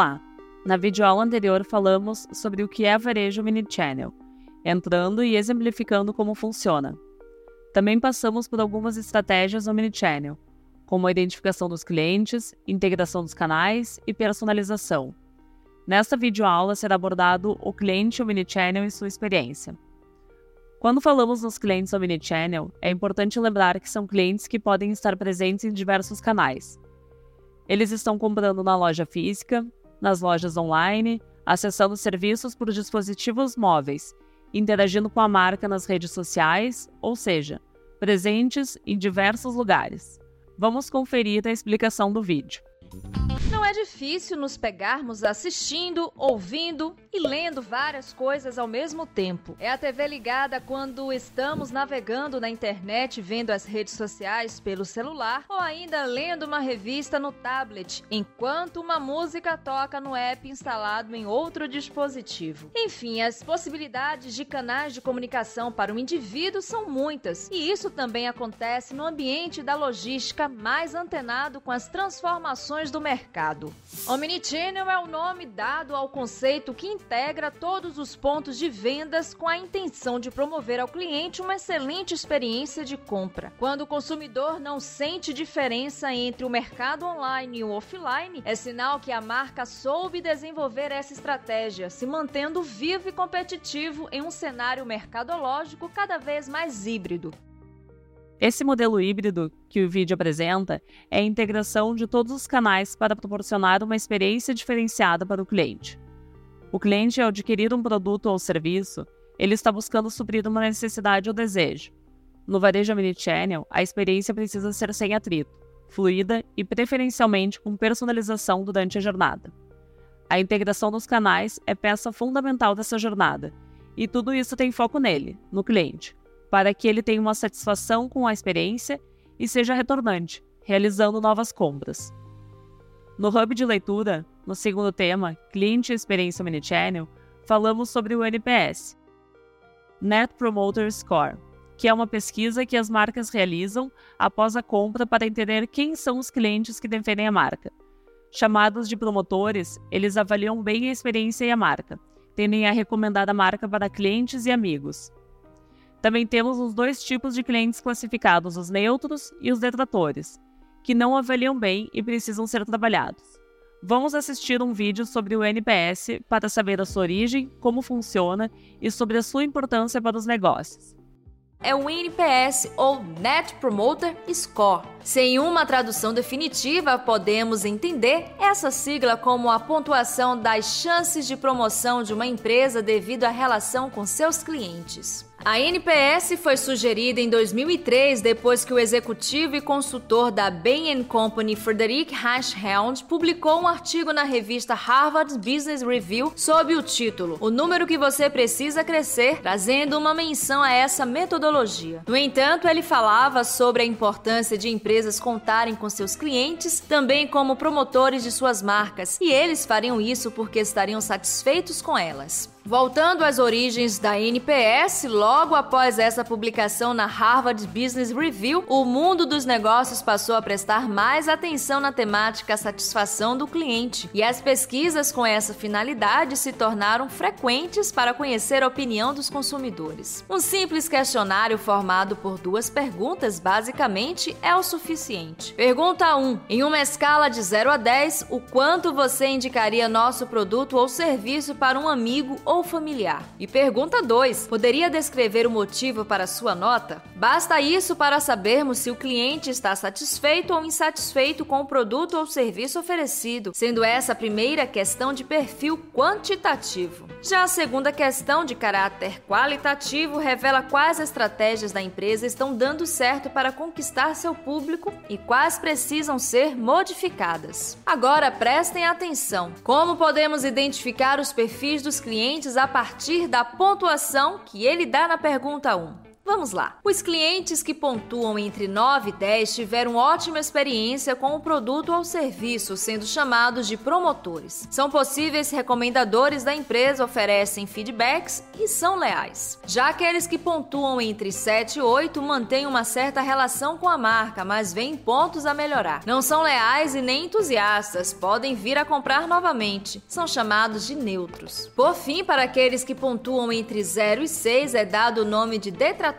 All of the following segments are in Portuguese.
Olá! Na videoaula anterior falamos sobre o que é varejo Channel, entrando e exemplificando como funciona. Também passamos por algumas estratégias no Channel, como a identificação dos clientes, integração dos canais e personalização. Nesta videoaula será abordado o cliente Channel e sua experiência. Quando falamos nos clientes Channel, é importante lembrar que são clientes que podem estar presentes em diversos canais, eles estão comprando na loja física, nas lojas online, acessando serviços por dispositivos móveis, interagindo com a marca nas redes sociais, ou seja, presentes em diversos lugares. Vamos conferir a explicação do vídeo. Não é difícil nos pegarmos assistindo, ouvindo e lendo várias coisas ao mesmo tempo. É a TV ligada quando estamos navegando na internet, vendo as redes sociais pelo celular ou ainda lendo uma revista no tablet, enquanto uma música toca no app instalado em outro dispositivo. Enfim, as possibilidades de canais de comunicação para o indivíduo são muitas, e isso também acontece no ambiente da logística mais antenado com as transformações do mercado mercado. Omnichannel é o nome dado ao conceito que integra todos os pontos de vendas com a intenção de promover ao cliente uma excelente experiência de compra. Quando o consumidor não sente diferença entre o mercado online e o offline, é sinal que a marca soube desenvolver essa estratégia, se mantendo vivo e competitivo em um cenário mercadológico cada vez mais híbrido. Esse modelo híbrido que o vídeo apresenta é a integração de todos os canais para proporcionar uma experiência diferenciada para o cliente. O cliente, ao adquirir um produto ou serviço, ele está buscando suprir uma necessidade ou desejo. No varejo Omnichannel, a experiência precisa ser sem atrito, fluida e preferencialmente com personalização durante a jornada. A integração dos canais é peça fundamental dessa jornada, e tudo isso tem foco nele, no cliente, para que ele tenha uma satisfação com a experiência e seja retornante, realizando novas compras. No hub de leitura, no segundo tema, Cliente e Experiência Omnichannel, falamos sobre o NPS, Net Promoter Score, que é uma pesquisa que as marcas realizam após a compra para entender quem são os clientes que defendem a marca. Chamados de promotores, eles avaliam bem a experiência e a marca, tendem a recomendar a marca para clientes e amigos. Também temos os dois tipos de clientes classificados, os neutros e os detratores, que não avaliam bem e precisam ser trabalhados. Vamos assistir um vídeo sobre o NPS para saber a sua origem, como funciona e sobre a sua importância para os negócios é o NPS ou Net Promoter Score. Sem uma tradução definitiva, podemos entender essa sigla como a pontuação das chances de promoção de uma empresa devido à relação com seus clientes. A NPS foi sugerida em 2003 depois que o executivo e consultor da Bain Company, Frederick Hashhound, publicou um artigo na revista Harvard Business Review sob o título O número que você precisa crescer, trazendo uma menção a essa metodologia. No entanto, ele falava sobre a importância de empresas contarem com seus clientes também como promotores de suas marcas, e eles fariam isso porque estariam satisfeitos com elas. Voltando às origens da NPS, logo após essa publicação na Harvard Business Review, o mundo dos negócios passou a prestar mais atenção na temática satisfação do cliente, e as pesquisas com essa finalidade se tornaram frequentes para conhecer a opinião dos consumidores. Um simples questionário formado por duas perguntas basicamente é o suficiente. Pergunta 1: Em uma escala de 0 a 10, o quanto você indicaria nosso produto ou serviço para um amigo ou familiar. E pergunta 2: poderia descrever o motivo para sua nota? Basta isso para sabermos se o cliente está satisfeito ou insatisfeito com o produto ou serviço oferecido, sendo essa a primeira questão de perfil quantitativo. Já a segunda questão de caráter qualitativo revela quais estratégias da empresa estão dando certo para conquistar seu público e quais precisam ser modificadas. Agora prestem atenção: como podemos identificar os perfis dos clientes clientes a partir da pontuação que ele dá na pergunta 1. Vamos lá. Os clientes que pontuam entre 9 e 10 tiveram ótima experiência com o produto ou serviço, sendo chamados de promotores. São possíveis recomendadores da empresa, oferecem feedbacks e são leais. Já aqueles que pontuam entre 7 e 8 mantêm uma certa relação com a marca, mas veem pontos a melhorar. Não são leais e nem entusiastas, podem vir a comprar novamente. São chamados de neutros. Por fim, para aqueles que pontuam entre 0 e 6 é dado o nome de detratores.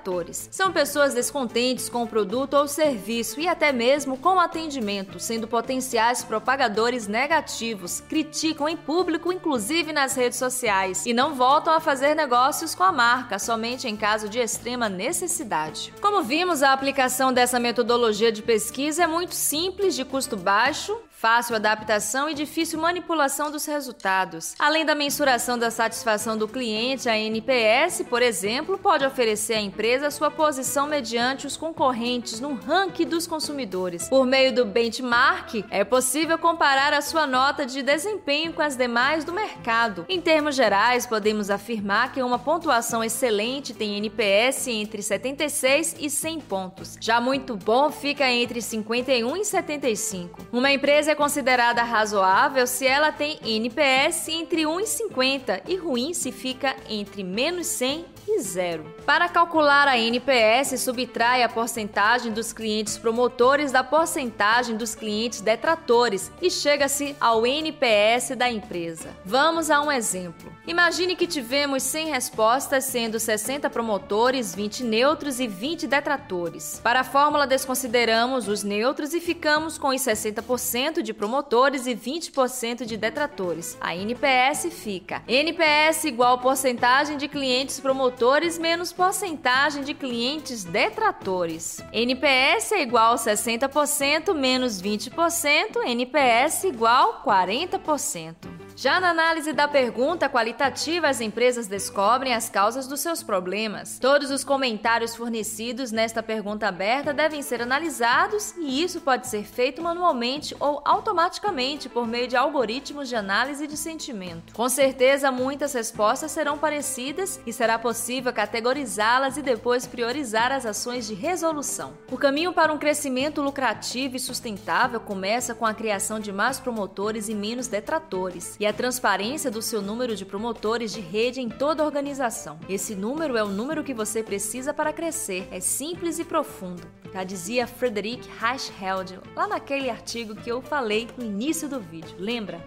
São pessoas descontentes com o produto ou serviço e até mesmo com o atendimento, sendo potenciais propagadores negativos, criticam em público, inclusive nas redes sociais, e não voltam a fazer negócios com a marca, somente em caso de extrema necessidade. Como vimos, a aplicação dessa metodologia de pesquisa é muito simples, de custo baixo, fácil adaptação e difícil manipulação dos resultados. Além da mensuração da satisfação do cliente, a NPS, por exemplo, pode oferecer à empresa sua posição mediante os concorrentes no ranking dos consumidores. Por meio do benchmark, é possível comparar a sua nota de desempenho com as demais do mercado. Em termos gerais, podemos afirmar que uma pontuação excelente tem NPS entre 76 e 100 pontos. Já muito bom fica entre 51 e 75. Uma empresa é considerada razoável se ela tem NPS entre 1 e 50 e ruim se fica entre menos 100 e zero. Para calcular a NPS, subtrai a porcentagem dos clientes promotores da porcentagem dos clientes detratores e chega-se ao NPS da empresa. Vamos a um exemplo. Imagine que tivemos 100 respostas, sendo 60 promotores, 20 neutros e 20 detratores. Para a fórmula, desconsideramos os neutros e ficamos com os 60% de promotores e 20% de detratores. A NPS fica NPS igual porcentagem de clientes promotores menos porcentagem de clientes detratores. NPS é igual 60% menos 20%, NPS igual 40%. Já na análise da pergunta qualitativa, as empresas descobrem as causas dos seus problemas. Todos os comentários fornecidos nesta pergunta aberta devem ser analisados e isso pode ser feito manualmente ou automaticamente por meio de algoritmos de análise de sentimento. Com certeza, muitas respostas serão parecidas e será possível categorizá-las e depois priorizar as ações de resolução. O caminho para um crescimento lucrativo e sustentável começa com a criação de mais promotores e menos detratores. E a transparência do seu número de promotores de rede em toda a organização. Esse número é o número que você precisa para crescer. É simples e profundo. Já dizia Frederic Reichheld lá naquele artigo que eu falei no início do vídeo. Lembra?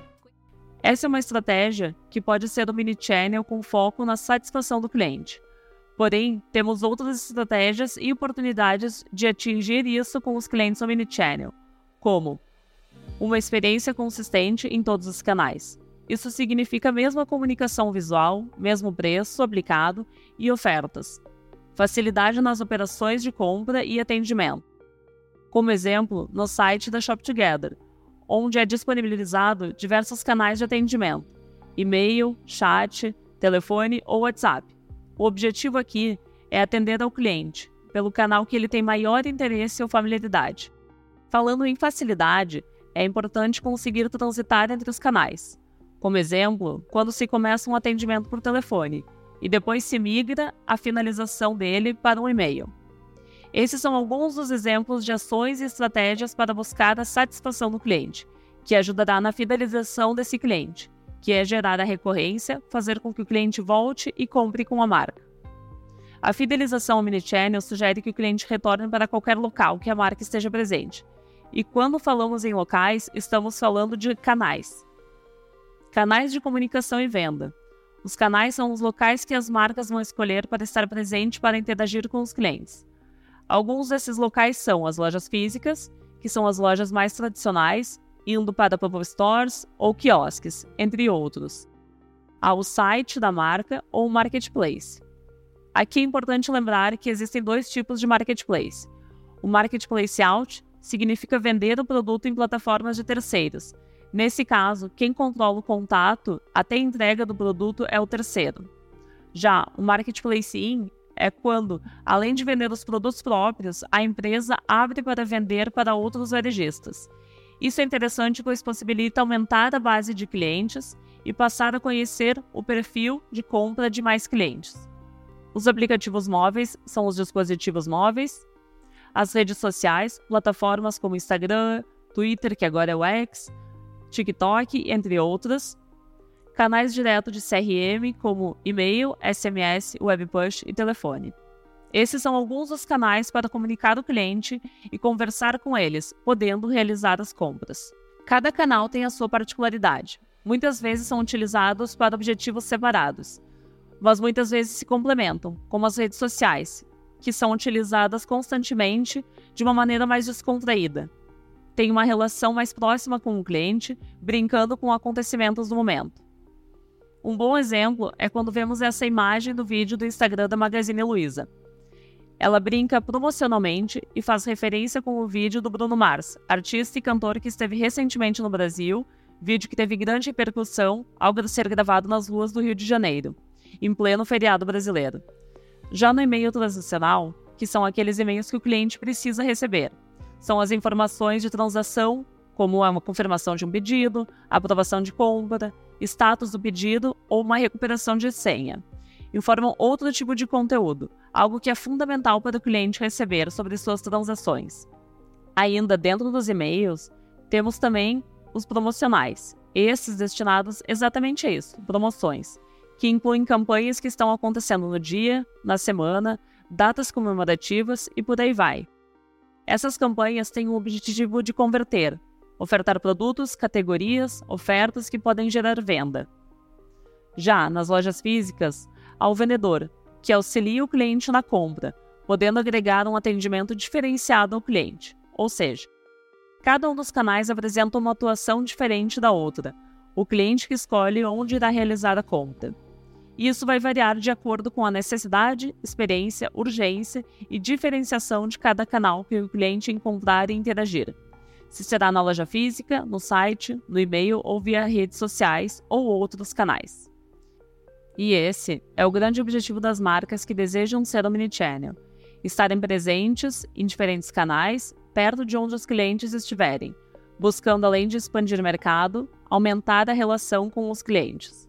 Essa é uma estratégia que pode ser do mini channel com foco na satisfação do cliente. Porém, temos outras estratégias e oportunidades de atingir isso com os clientes no mini channel, como uma experiência consistente em todos os canais. Isso significa a mesma comunicação visual, mesmo preço aplicado e ofertas. Facilidade nas operações de compra e atendimento. Como exemplo, no site da Shop Together, onde é disponibilizado diversos canais de atendimento: e-mail, chat, telefone ou WhatsApp. O objetivo aqui é atender ao cliente pelo canal que ele tem maior interesse ou familiaridade. Falando em facilidade, é importante conseguir transitar entre os canais. Como exemplo, quando se começa um atendimento por telefone e depois se migra a finalização dele para um e-mail. Esses são alguns dos exemplos de ações e estratégias para buscar a satisfação do cliente, que ajudará na fidelização desse cliente, que é gerar a recorrência, fazer com que o cliente volte e compre com a marca. A fidelização omnichannel sugere que o cliente retorne para qualquer local que a marca esteja presente. E quando falamos em locais, estamos falando de canais, Canais de comunicação e venda. Os canais são os locais que as marcas vão escolher para estar presente para interagir com os clientes. Alguns desses locais são as lojas físicas, que são as lojas mais tradicionais, indo para pop-up stores ou quiosques, entre outros. Há o site da marca ou marketplace. Aqui é importante lembrar que existem dois tipos de marketplace. O marketplace out significa vender o produto em plataformas de terceiros, Nesse caso, quem controla o contato até a entrega do produto é o terceiro. Já o Marketplace In é quando, além de vender os produtos próprios, a empresa abre para vender para outros varejistas. Isso é interessante pois possibilita aumentar a base de clientes e passar a conhecer o perfil de compra de mais clientes. Os aplicativos móveis são os dispositivos móveis, as redes sociais, plataformas como Instagram, Twitter, que agora é o X, TikTok, entre outras, canais direto de CRM como e-mail, SMS, web push e telefone. Esses são alguns dos canais para comunicar o cliente e conversar com eles, podendo realizar as compras. Cada canal tem a sua particularidade. Muitas vezes são utilizados para objetivos separados, mas muitas vezes se complementam, como as redes sociais, que são utilizadas constantemente de uma maneira mais descontraída. Tem uma relação mais próxima com o cliente, brincando com acontecimentos do momento. Um bom exemplo é quando vemos essa imagem do vídeo do Instagram da Magazine Luiza. Ela brinca promocionalmente e faz referência com o vídeo do Bruno Mars, artista e cantor que esteve recentemente no Brasil, vídeo que teve grande repercussão ao ser gravado nas ruas do Rio de Janeiro, em pleno feriado brasileiro. Já no e-mail transacional, que são aqueles e-mails que o cliente precisa receber, são as informações de transação, como uma confirmação de um pedido, aprovação de compra, status do pedido ou uma recuperação de senha. Informam outro tipo de conteúdo, algo que é fundamental para o cliente receber sobre suas transações. Ainda dentro dos e-mails, temos também os promocionais, esses destinados exatamente a isso, promoções, que incluem campanhas que estão acontecendo no dia, na semana, datas comemorativas e por aí vai. Essas campanhas têm o objetivo de converter, ofertar produtos, categorias, ofertas que podem gerar venda. Já nas lojas físicas, há o vendedor, que auxilia o cliente na compra, podendo agregar um atendimento diferenciado ao cliente. Ou seja, cada um dos canais apresenta uma atuação diferente da outra, o cliente que escolhe onde irá realizar a compra. Isso vai variar de acordo com a necessidade, experiência, urgência e diferenciação de cada canal que o cliente encontrar e interagir se será na loja física, no site, no e-mail ou via redes sociais ou outros canais. E esse é o grande objetivo das marcas que desejam ser omnichannel: estarem presentes em diferentes canais, perto de onde os clientes estiverem, buscando além de expandir o mercado, aumentar a relação com os clientes.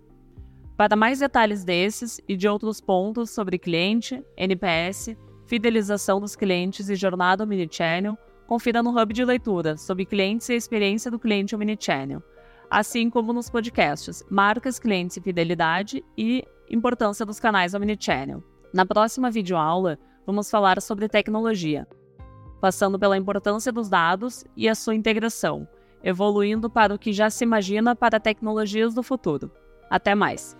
Para mais detalhes desses e de outros pontos sobre cliente, NPS, fidelização dos clientes e jornada omnichannel, confira no hub de leitura sobre clientes e a experiência do cliente Omnichannel, assim como nos podcasts Marcas, Clientes e Fidelidade e Importância dos canais Omnichannel. Na próxima videoaula, vamos falar sobre tecnologia, passando pela importância dos dados e a sua integração, evoluindo para o que já se imagina para tecnologias do futuro. Até mais!